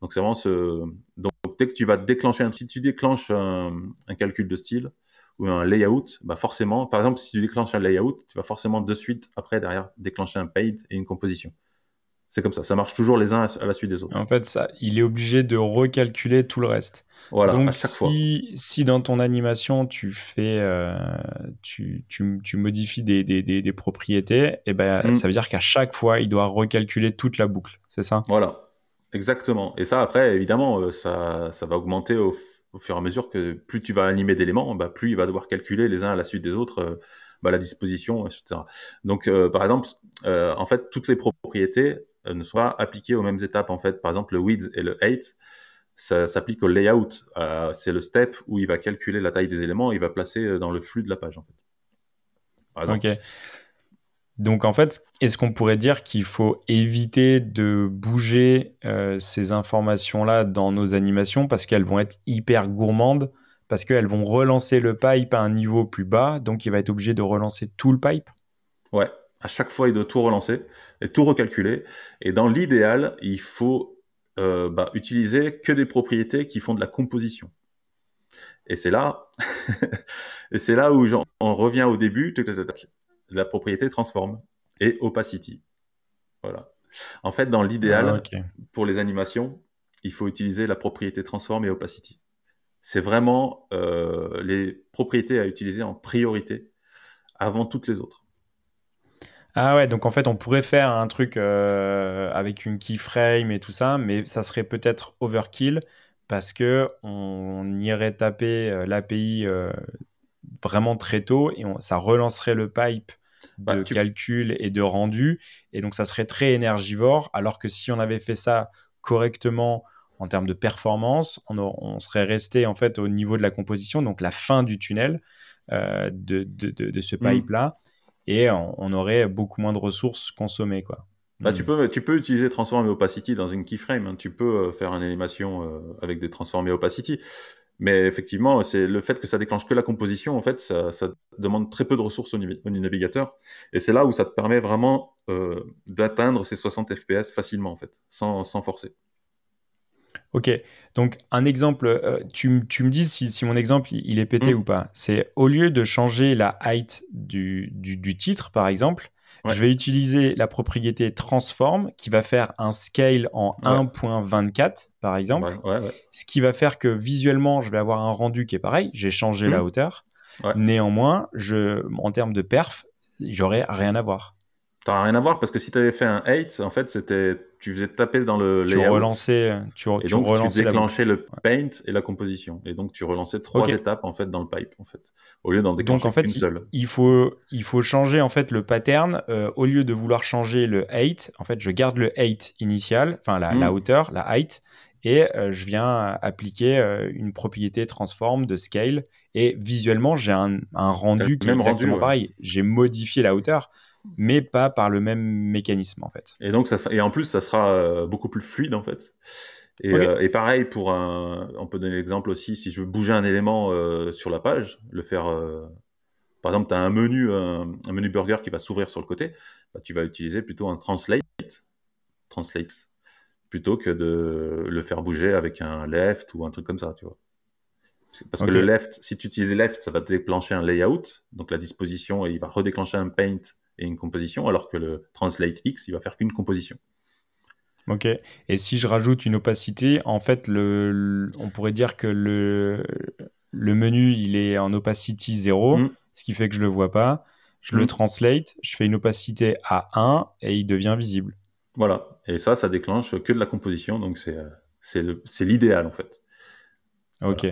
Donc c'est vraiment ce. Donc dès que tu vas déclencher un, si tu déclenches un, un calcul de style ou un layout, bah forcément, par exemple, si tu déclenches un layout, tu vas forcément de suite après derrière déclencher un paint et une composition. C'est comme ça, ça marche toujours les uns à la suite des autres. En fait, ça, il est obligé de recalculer tout le reste. Voilà, Donc, à chaque si, fois. si dans ton animation, tu fais, euh, tu, tu, tu, modifies des, des, des, des propriétés, et eh ben, mm. ça veut dire qu'à chaque fois, il doit recalculer toute la boucle. C'est ça? Voilà, exactement. Et ça, après, évidemment, euh, ça, ça va augmenter au, au, fur et à mesure que plus tu vas animer d'éléments, bah, plus il va devoir calculer les uns à la suite des autres. Euh, bah, la disposition, etc. Donc, euh, par exemple, en fait, toutes les propriétés, euh, ne soient appliqués aux mêmes étapes. En fait, par exemple, le width et le height, ça s'applique au layout. Euh, c'est le step où il va calculer la taille des éléments, il va placer euh, dans le flux de la page. En fait. Ok. Donc en fait, est-ce qu'on pourrait dire qu'il faut éviter de bouger ces informations-là dans nos animations parce qu'elles vont être hyper gourmandes parce qu'elles vont relancer le pipe à un niveau plus bas, donc il va être obligé de relancer tout le pipe? Ouais, à chaque fois, il doit tout relancer et tout recalculer. Et dans l'idéal, il faut euh, bah, utiliser que des propriétés qui font de la composition. Et c'est là, et c'est là où on revient au début, la propriété transforme et opacity. Voilà. En fait, dans l'idéal, ah, pour les animations, il faut utiliser la propriété transform et opacity c'est vraiment euh, les propriétés à utiliser en priorité avant toutes les autres. Ah ouais, donc en fait, on pourrait faire un truc euh, avec une keyframe et tout ça, mais ça serait peut-être overkill parce que on irait taper euh, l'API vraiment très tôt et ça relancerait le pipe bah, de calcul et de rendu, et donc ça serait très énergivore. Alors que si on avait fait ça correctement en termes de performance, on, serait resté en fait au niveau de la composition, donc la fin du tunnel euh, de, de, ce mm. pipe-là, et on, aurait beaucoup moins de ressources consommées. Quoi. Bah, tu, mm. peux, tu peux utiliser Transform et Opacity dans une keyframe, hein. tu peux euh, faire une animation euh, avec des Transform et Opacity, mais effectivement, c'est le fait que ça déclenche que la composition, en fait, ça, demande très peu de ressources au, au navigateur, et c'est là où ça te permet vraiment d'atteindre ces 60 fps facilement, en fait, sans, sans forcer. Ok, donc un exemple, euh, tu, tu, me dis si, mon exemple il, est pété mm. ou pas. C'est au lieu de changer la height du, du, titre, par exemple, je vais utiliser la propriété transform qui va faire un scale en 1.24, par exemple. ce qui va faire que visuellement, je vais avoir un rendu qui est pareil. J'ai changé la mm. hauteur. Néanmoins, je, en termes de perf, j'aurais rien à voir. T'as rien à voir parce que si tu avais fait un 8, en fait, c'était tu faisais taper dans le tu relançais, tu, et donc tu déclenchais le paint et la composition et donc tu relançais trois étapes en fait dans le pipe en fait au lieu d'en déclencher donc, en fait, seule. Il faut il faut changer en fait le pattern euh, au lieu de vouloir changer le 8, en fait, je garde le 8 initial, enfin la, la, hmm. hauteur, la height et euh, je viens appliquer euh, une propriété transform de scale et visuellement j'ai un, un, rendu qui est exactement pareil. J'ai modifié la hauteur mais pas par le même mécanisme en fait. Et donc ça et en plus ça sera euh, beaucoup plus fluide en fait. Et, euh, et pareil pour un, on peut donner l'exemple aussi si je veux bouger un élément euh, sur la page, le faire. par exemple, tu as un menu, un, menu burger qui va s'ouvrir sur le côté, bah, tu vas utiliser plutôt un translate, translate, plutôt que de le faire bouger avec un left ou un truc comme ça, tu vois. Parce que le left, si tu utilises left, ça va déclencher un layout, donc la disposition, et il va redéclencher un paint et une composition, alors que le Translate X, il va faire qu'une composition. Ok. Et si je rajoute une opacité, en fait, le, on pourrait dire que le, le menu, il est en opacity 0, mm. ce qui fait que je ne le vois pas. Je le mm. translate, je fais une opacité à 1 et il devient visible. Voilà. Et ça, ça déclenche que de la composition, donc c'est c'est l'idéal en fait. Ok.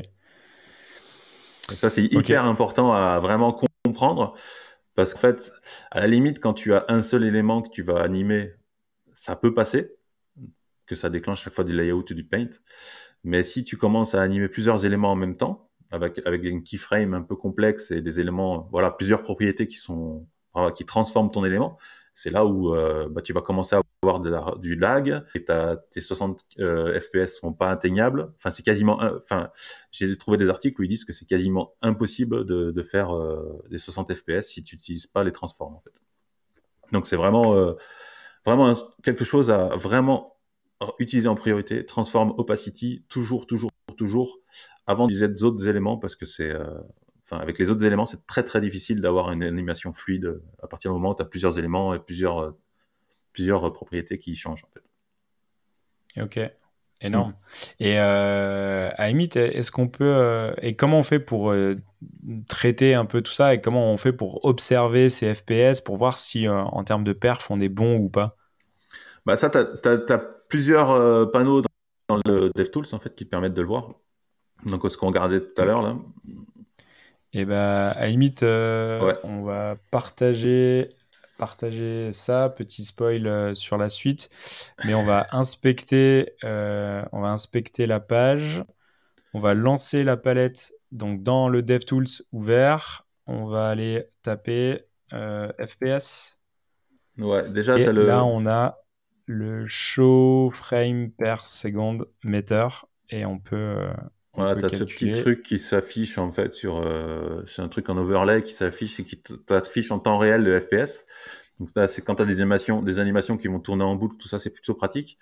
ça, c'est hyper important à vraiment comprendre parce qu'en fait, à la limite, quand tu as un seul élément que tu vas animer, ça peut passer, que ça déclenche chaque fois du layout ou du paint. Mais si tu commences à animer plusieurs éléments en même temps, avec, avec une keyframe un peu complexe et des éléments, voilà, plusieurs propriétés qui sont, qui transforment ton élément, c'est là où euh, bah, tu vas commencer à avoir du lag et tes 60 euh, FPS sont pas atteignables. Enfin, c'est quasiment, enfin, j'ai trouvé des articles où ils disent que c'est quasiment impossible de, de faire euh, des 60 FPS si tu n'utilises pas les transforms. En fait. Donc c'est vraiment, euh, vraiment quelque chose à vraiment utiliser en priorité. Transform opacity toujours, toujours, toujours avant d'utiliser autres éléments parce que c'est euh, enfin, avec les autres éléments, c'est très très difficile d'avoir une animation fluide euh, à partir du moment où tu as plusieurs éléments et plusieurs, euh, plusieurs euh, propriétés qui changent. En fait. Ok, énorme. Mm. Et euh, à limite, est-ce qu'on peut. et comment on fait pour traiter un peu tout ça et comment on fait pour observer ces FPS pour voir si en termes de perf on est bon ou pas? Bah Ça, tu as, plusieurs panneaux dans, le DevTools en fait, qui permettent de le voir. Donc, ce qu'on regardait tout à l'heure, là, et bah, à la limite, euh, on va partager, partager ça, petit spoil euh, sur la suite. Mais on va inspecter, euh, on va inspecter la page. On va lancer la palette donc dans le DevTools ouvert. On va aller taper FPS. Ouais, déjà, Et là, on a le show frame per second meter et on peut Voilà, tu as ce petit truc qui s'affiche en fait sur. c'est un truc en overlay qui s'affiche et qui t'affiche en temps réel le FPS. Donc, c'est quand tu as des animations, des animations qui vont tourner en boucle, tout ça, c'est plutôt pratique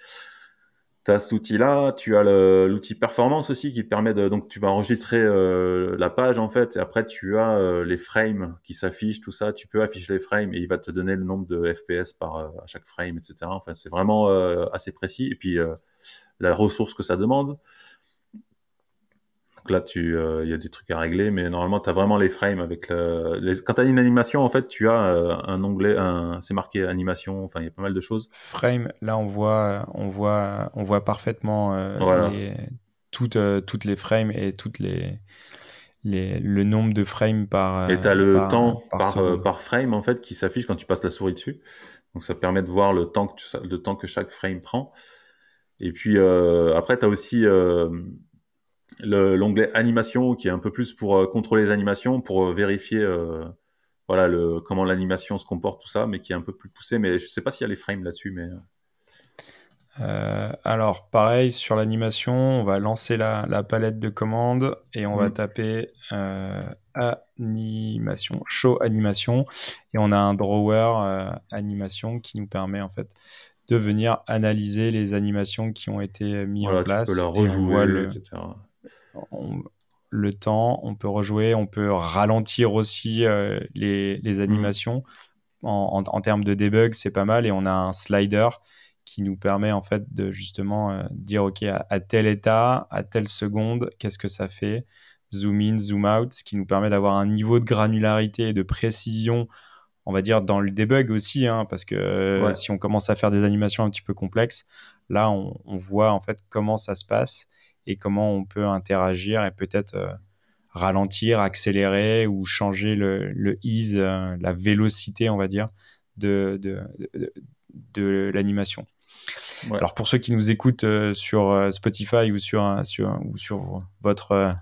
tu as cet outil-là, tu as l'outil performance aussi qui te permet de donc tu vas enregistrer euh, la page en fait et après tu as euh, les frames qui s'affichent tout ça, tu peux afficher les frames et il va te donner le nombre de FPS par euh, à chaque frame etc. Enfin c'est vraiment assez précis et puis la ressource que ça demande là, tu, euh, il y a des trucs à régler, mais normalement, tu as vraiment les frames avec le, quand tu as une animation, en fait, tu as euh, un onglet, un, c'est marqué animation, enfin, il y a pas mal de choses. Frame, là, on voit, on voit, on voit parfaitement euh, toutes, toutes les frames et toutes les, les, le nombre de frames par. Et tu as le temps par, par, frame, en fait, qui s'affiche quand tu passes la souris dessus. Donc, ça permet de voir le temps que, le temps que chaque frame prend. Et puis, après, tu as aussi l'onglet animation qui est un peu plus pour euh, contrôler les animations, pour euh, vérifier euh, voilà le, comment l'animation se comporte, tout ça, mais qui est un peu plus poussé. Mais je sais pas s'il y a les frames là-dessus, mais. alors, pareil, sur l'animation, on va lancer la, la, palette de commandes et on va mm. taper animation, show animation, et on a un drawer animation qui nous permet en fait de venir analyser les animations qui ont été mises en place. Tu peux la rejouer, le, etc le temps, on peut rejouer, on peut ralentir aussi euh, les, mmh. animations. En, termes de debug, c'est pas mal et on a un slider qui nous permet en fait de justement euh, dire ok à, tel état, à telle seconde, qu'est-ce que ça fait, zoom in, zoom out, ce qui nous permet d'avoir un niveau de granularité et de précision, on va dire dans le debug aussi, hein, parce que euh, si on commence à faire des animations un petit peu complexes, là on, on voit en fait comment ça se passe et comment on peut interagir et peut-être euh, ralentir, accélérer ou changer le, le ease, euh, la vélocité, on va dire, de, de, de, l'animation. Alors pour ceux qui nous écoutent euh, sur Spotify ou sur, sur, ou sur votre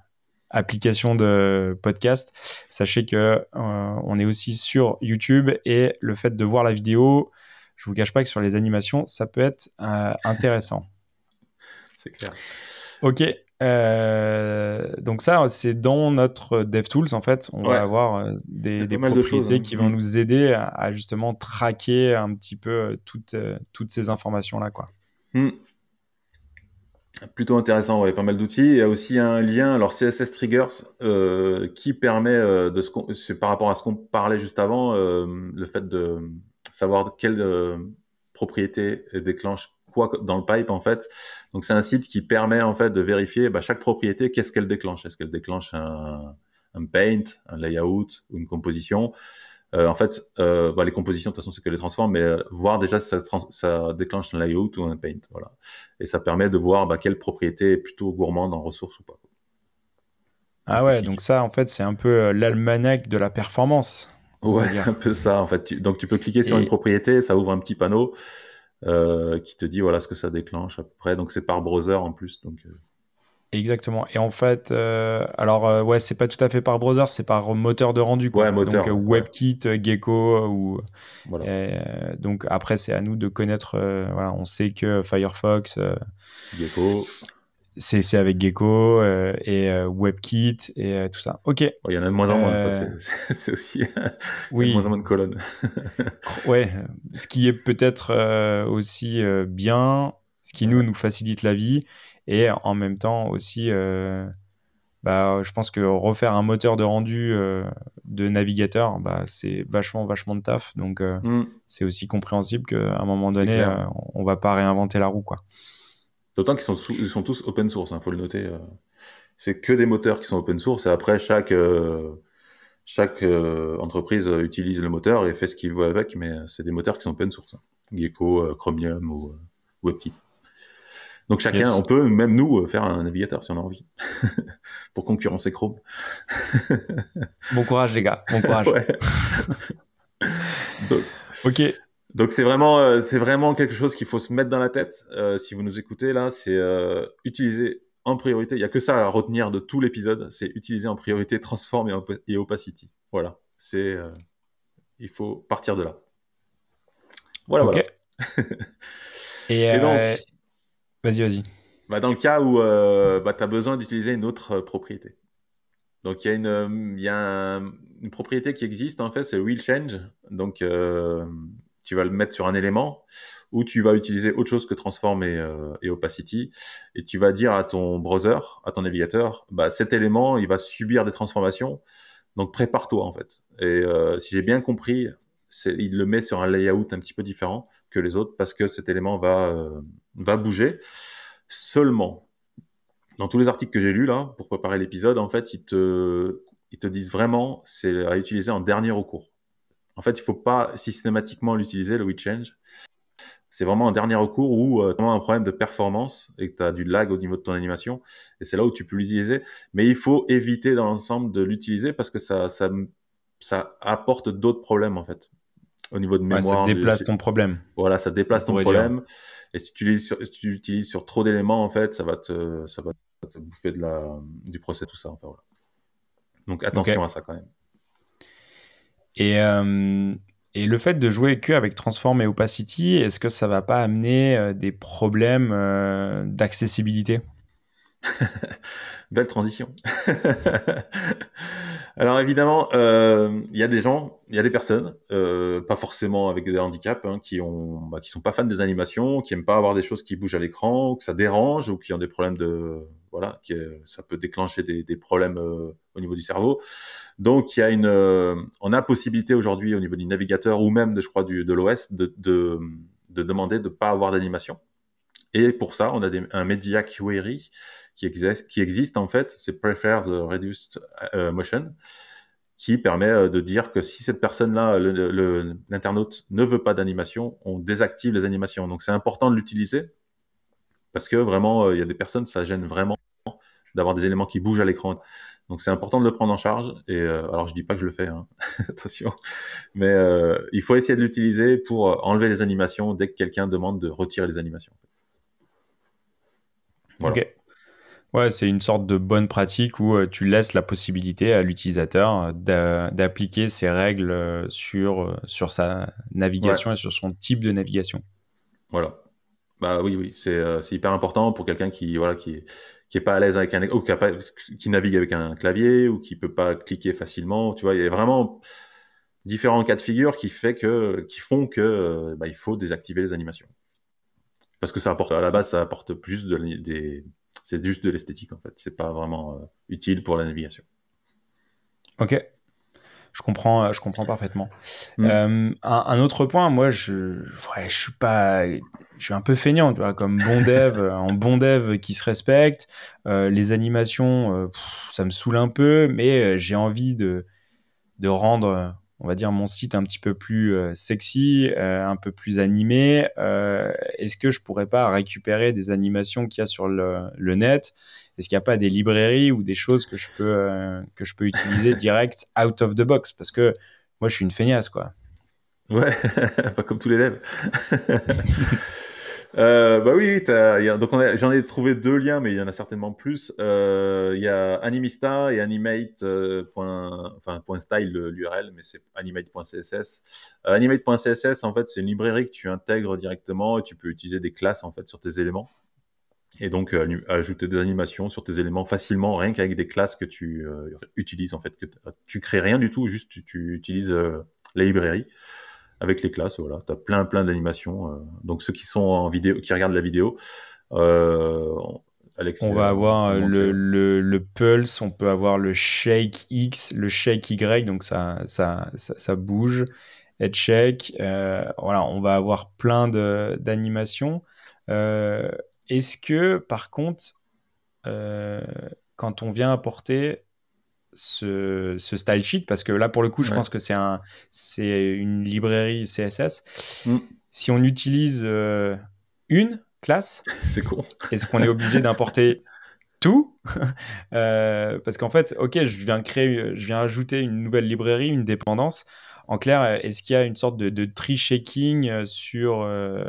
application de podcast, sachez que on est aussi sur YouTube et le fait de voir la vidéo, je vous cache pas que sur les animations, ça peut être intéressant. C'est clair. Ok. Euh, donc ça, c'est dans notre DevTools en fait. On va avoir euh, des, propriétés qui vont mm. nous aider à, justement traquer un petit peu euh, toutes, toutes ces informations là, quoi. Mm. Plutôt intéressant, ouais, pas mal d'outils. Il y a aussi un lien, alors CSS Triggers, qui permet de ce par rapport à ce qu'on parlait juste avant, le fait de savoir quelle propriété déclenche quoi dans le pipe en fait. Donc c'est un site qui permet en fait de vérifier bah, chaque propriété, qu'est-ce qu'elle déclenche. Est-ce qu'elle déclenche un, paint, un layout ou une composition? Euh, En fait, euh, bah, les compositions de toute façon c'est que les transforme, mais euh, voir déjà si ça, déclenche un layout ou un paint, voilà. Et ça permet de voir bah, quelle propriété est plutôt gourmande en ressources ou pas. Ah ouais, donc ça en fait c'est un peu l'almanach de la performance. Ouais, c'est un peu ça en fait. donc tu peux cliquer sur une propriété, ça ouvre un petit panneau qui te dit voilà ce que ça déclenche à peu près. Donc c'est par browser en plus. Donc, euh. Exactement. Et en fait, euh, alors ouais, c'est pas tout à fait par browser, c'est par moteur de rendu. Quoi. moteur, donc WebKit, Gecko ou. donc après, c'est à nous de connaître. voilà, on sait que Firefox. Gecko c'est avec Gecko euh, et euh, WebKit et euh, tout ça. Ok. Il y en a de moins en moins, ça c'est aussi oui. de moins en moins de colonnes. ouais, ce qui est peut-être aussi bien, ce qui nous nous facilite la vie et en même temps aussi, bah, je pense que refaire un moteur de rendu de navigateur, bah, c'est vachement vachement de taf, donc mm. c'est aussi compréhensible qu'à un moment donné, on va pas réinventer la roue quoi. D'autant qu'ils sont, ils sont tous open source, il hein, faut le noter. Euh. C'est que des moteurs qui sont open source et après chaque euh, chaque euh, entreprise utilise le moteur et fait ce qu'il veut avec, mais c'est des moteurs qui sont open source. Hein. Gecko, Chromium ou WebKit. Donc chacun, on peut même nous faire un navigateur si on a envie, pour concurrencer Chrome. bon courage les gars, bon courage. ok. Donc c'est vraiment, euh, c'est vraiment quelque chose qu'il faut se mettre dans la tête. Euh, si vous nous écoutez là, c'est euh, utiliser en priorité. Il y a que ça à retenir de tout l'épisode. C'est utiliser en priorité Transform et, Opacity. Voilà. C'est, il faut partir de là. Voilà, voilà. et, donc, vas-y, vas-y. bah, Dans le cas où bah, tu as besoin d'utiliser une autre propriété. Donc il y a une, y a une propriété qui existe en fait, c'est wheel change. Donc tu vas le mettre sur un élément où tu vas utiliser autre chose que transform et, euh, et, opacity et tu vas dire à ton browser, à ton navigateur, bah, cet élément il va subir des transformations, donc prépare-toi en fait. Et euh, si j'ai bien compris, il le met sur un layout un petit peu différent que les autres parce que cet élément va euh, va bouger seulement. Dans tous les articles que j'ai lus là pour préparer l'épisode, en fait, ils te ils te disent vraiment c'est à utiliser en dernier recours. En fait, il faut pas systématiquement l'utiliser, le change. C'est vraiment un dernier recours où euh, tu as un problème de performance et que tu as du lag au niveau de ton animation. Et c'est là où tu peux l'utiliser. Mais il faut éviter dans l'ensemble de l'utiliser parce que ça, ça, ça apporte d'autres problèmes, en fait. Au niveau de mémoire. ça déplace ton problème. Voilà, ça déplace ton problème. Et si tu utilises sur, si tu utilises sur trop d'éléments, en fait, ça va te, ça va te bouffer de la, du procès, tout ça. Enfin, voilà. Donc attention à ça quand même. Et, euh, et le fait de jouer que avec Transform et Opacity, est-ce que ça va pas amener euh, des problèmes euh, d'accessibilité? Belle transition. Alors évidemment, euh, il y a des gens, il y a des personnes, pas forcément avec des handicaps, hein, qui ont, bah, qui sont pas fans des animations, qui aiment pas avoir des choses qui bougent à l'écran, ou que ça dérange, ou qui ont des problèmes de, voilà, qui, ça peut déclencher des, problèmes euh, au niveau du cerveau. Donc il y a une, euh, on a possibilité aujourd'hui au niveau du navigateur ou même de, je crois, du, de l'OS de, de, de demander de pas avoir d'animation. Et pour ça, on a un media query qui existe, qui existe en fait, c'est Prefers Reduced euh, Motion, qui permet de dire que si cette personne-là, l'internaute, ne veut pas d'animation, on désactive les animations. Donc c'est important de l'utiliser parce que vraiment, il y a des personnes, ça gêne vraiment d'avoir des éléments qui bougent à l'écran. Donc c'est important de le prendre en charge. Et alors je dis pas que je le fais, hein. attention, mais il faut essayer de l'utiliser pour enlever les animations dès que quelqu'un demande de retirer les animations. Ok. Ouais, c'est une sorte de bonne pratique où euh, tu laisses la possibilité à l'utilisateur euh, d'appliquer ses règles euh, sur, sur sa navigation et sur son type de navigation. Voilà. Bah oui, oui, c'est hyper important pour quelqu'un qui voilà qui qui est pas à l'aise avec un ou qui, qui, navigue avec un clavier ou qui peut pas cliquer facilement. Tu vois, il y a vraiment différents cas de figure qui fait que qui font que bah, il faut désactiver les animations parce que ça apporte à la base ça apporte plus de, des c'est juste de l'esthétique en fait. C'est pas vraiment euh, utile pour la navigation. Ok. Je comprends, je comprends parfaitement. Mm. Euh, un, autre point, moi, je, je suis pas, je suis un peu feignant, tu vois, comme bon dev, en bon dev qui se respecte. Euh, les animations, ça me saoule un peu, mais j'ai envie de, de rendre on va dire, mon site un petit peu plus euh, sexy, euh, un peu plus animé. Euh, est-ce que je pourrais pas récupérer des animations qu'il y a sur le, net? Est-ce qu'il n'y a pas des librairies ou des choses que je peux, que je peux utiliser direct out of the box? Parce que moi, je suis une feignasse, quoi. Ouais, pas comme tous les devs. Euh, bah oui, donc j'en ai trouvé deux liens, mais il y en a certainement plus. Euh, il y a Animista et Animate. Euh, enfin, point .style l'URL, mais c'est animate.css. Euh, animate.css, en fait, c'est une librairie que tu intègres directement et tu peux utiliser des classes en fait sur tes éléments et donc ajouter des animations sur tes éléments facilement, rien qu'avec des classes que tu utilises en fait. Que tu crées rien du tout, juste tu, tu utilises la librairie avec les classes. Voilà, tu as plein plein d'animations. Euh. donc ceux qui sont en vidéo, qui regardent la vidéo, euh, on va avoir le, le, le, pulse, on peut avoir le shake X, le shake Y, donc ça, ça, ça, bouge. Head shake, euh, voilà, on va avoir plein d'animations. Est-ce que par contre, quand on vient apporter ce, style sheet parce que là pour le coup je pense que c'est un c'est une librairie CSS mm. si on utilise euh, une classe c'est con. est-ce qu'on est obligé d'importer tout? Euh, parce qu'en fait ok je viens créer je viens ajouter une nouvelle librairie une dépendance. En clair est-ce qu'il y a une sorte de, de tree shaking sur euh,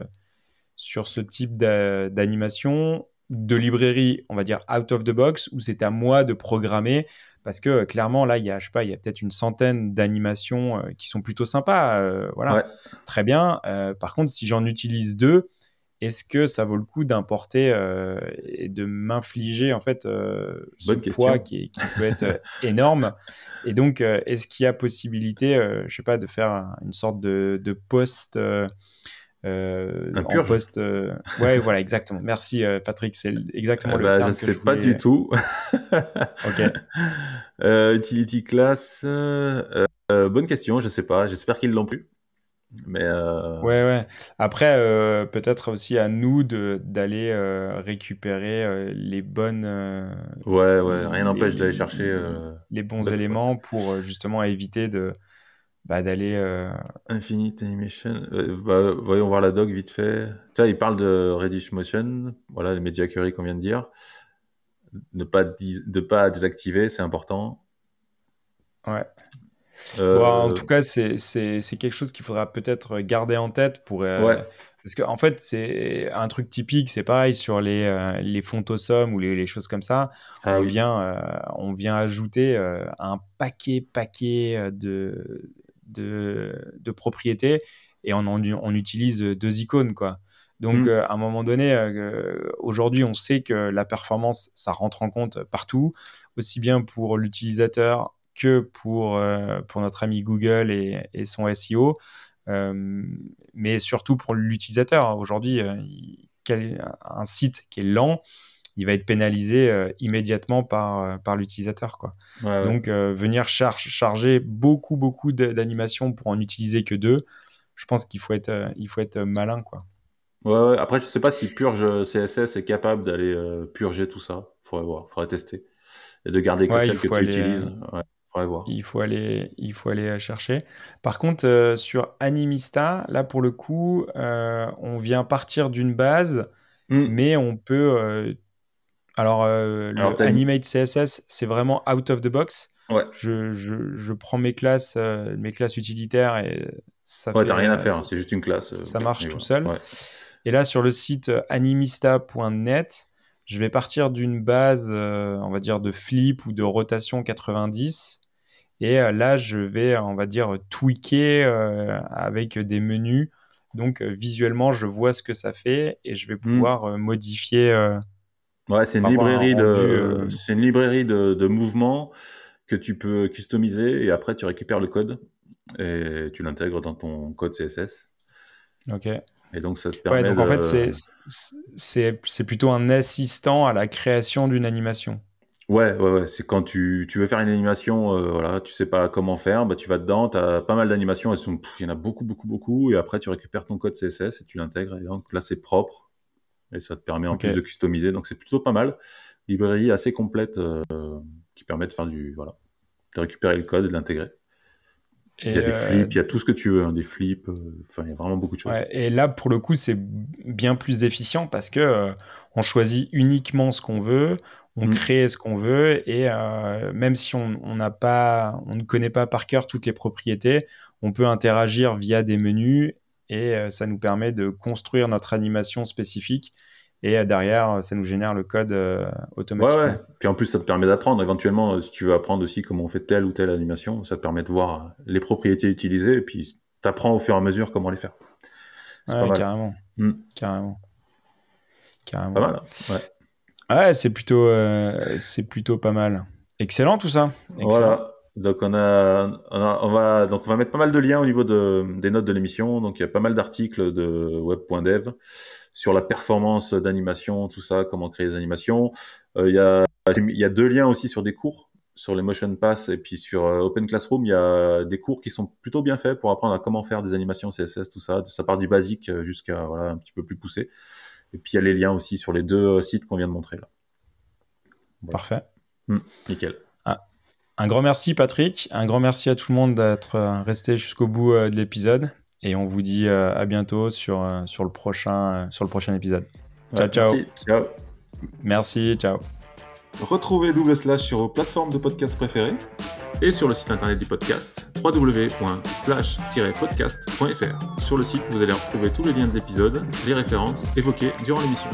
sur ce type d'animation de librairie, on va dire out of the box, où c'est à moi de programmer parce que euh, clairement là il y a je sais pas il y a peut-être une centaine d'animations euh, qui sont plutôt sympas euh, voilà. Très bien. Par contre si j'en utilise deux est-ce que ça vaut le coup d'importer et de m'infliger en fait ce poids qui, peut être énorme? Et donc, est-ce qu'il y a possibilité, je sais pas, de faire une sorte de, de post un purge. post, ouais, voilà, exactement. Merci Patrick, c'est exactement le bah, terme Je sais pas du tout. ok. utility class, bonne question, je sais pas. J'espère qu'ils l'ont plus. Mais euh, Ouais, ouais. Après, euh, peut-être aussi à nous d'aller euh, récupérer les bonnes. ouais, ouais. Rien n'empêche d'aller chercher les bons éléments pour justement éviter de bah, d'aller. Infinite Animation. Bah, voyons voir la doc vite fait. Ça, il parle de Reddish Motion. Voilà, les Media Query qu'on vient de dire. Ne pas, de pas désactiver, c'est important. Ouais. Euh, en tout cas, c'est quelque chose qu'il faudra peut-être garder en tête pour. Euh, parce qu'en en fait, c'est un truc typique, c'est pareil sur les, euh, les ou les, les, choses comme ça. Ah on, vient, euh, on vient ajouter un paquet, paquet de, de, de, propriétés et on, on utilise deux icônes. quoi. Donc, mmh. à un moment donné, aujourd'hui, on sait que la performance, ça rentre en compte partout, aussi bien pour l'utilisateur que pour, euh, pour notre ami Google et, et son SEO, euh, mais surtout pour l'utilisateur. Aujourd'hui, euh, un site qui est lent, il va être pénalisé immédiatement par, par l'utilisateur. Quoi. Donc, venir charger beaucoup, beaucoup d'animations pour en utiliser que deux, je pense qu'il faut être, il faut être malin. Quoi. Ouais, Après, je ne sais pas si Purge CSS est capable d'aller purger tout ça. Il faudrait voir, il faudrait tester. Et de garder que celles que tu utilises. Il faut aller, il faut aller euh, chercher. Par contre, euh, sur Animista, là pour le coup, euh, on vient partir d'une base, hmm. mais on peut. Alors, le Animate CSS, c'est vraiment out of the box. Ouais. Je, je, je, prends mes classes, mes classes utilitaires et ça ouais, t'as rien à faire, hein, c'est juste une classe. Ça marche tout seul. Et là, sur le site animista.net, je vais partir d'une base, on va dire, de flip ou de rotation 90 et euh, là, je vais, on va dire, tweaker euh, avec des menus. Donc, euh, visuellement, je vois ce que ça fait et je vais hmm. pouvoir modifier. Ouais, c'est une, librairie de, c'est une librairie de, de mouvements que tu peux customiser et après, tu récupères le code et tu l'intègres dans ton code CSS. Ok. Et donc, ça te permet. Ouais, donc en fait, c'est plutôt un assistant à la création d'une animation. Ouais, ouais, ouais. C'est quand tu, tu veux faire une animation, euh, voilà, tu sais pas comment faire, bah tu vas dedans, tu as pas mal d'animations, il y en a beaucoup, beaucoup, beaucoup, et après tu récupères ton code CSS et tu l'intègres, et donc là c'est propre, et ça te permet en plus de customiser, donc c'est plutôt pas mal. Librairie assez complète euh, qui permet de faire du, voilà, de récupérer le code et de l'intégrer. il y a des euh, flips, il y a tout ce que tu veux, hein, des flips, enfin il y a vraiment beaucoup de choses. Ouais, et là pour le coup c'est bien plus efficient parce que on choisit uniquement ce qu'on veut, on mm. crée ce qu'on veut et euh, même si on n'a pas, on ne connaît pas par cœur toutes les propriétés, on peut interagir via des menus et euh, ça nous permet de construire notre animation spécifique. Et euh, derrière, ça nous génère le code automatiquement. Ouais, ouais. Puis en plus, ça te permet d'apprendre. Éventuellement, si tu veux apprendre aussi comment on fait telle ou telle animation, ça te permet de voir les propriétés utilisées et puis tu apprends au fur et à mesure comment les faire. Ouais, carrément. Mm. Carrément. Carrément. Pas mal. Ouais. Ouais, c'est plutôt, euh, c'est plutôt pas mal. Excellent tout ça. Voilà. Donc on a, on va donc on va mettre pas mal de liens au niveau de, des notes de l'émission. Donc il y a pas mal d'articles de web.dev sur la performance d'animation, tout ça, comment créer des animations. Euh, il y a il y a deux liens aussi sur des cours sur les Motion Pass et puis sur euh, Open Classroom, il y a des cours qui sont plutôt bien faits pour apprendre à comment faire des animations CSS, tout ça. Ça part du basique jusqu'à voilà un petit peu plus poussé. Et puis il y a les liens aussi sur les deux sites qu'on vient de montrer là. Parfait. Hmm, nickel. Un grand merci Patrick, un grand merci à tout le monde d'être euh, resté jusqu'au bout euh, de l'épisode et on vous dit à bientôt sur, sur, le, prochain, sur le prochain épisode. Ciao, ciao. Merci, ciao. Merci, ciao. Retrouvez Double Slash sur vos plateformes de podcast préférées et sur le site internet du podcast www.slash-podcast.fr. Sur le site, vous allez retrouver tous les liens de l'épisode, les références évoquées durant l'émission.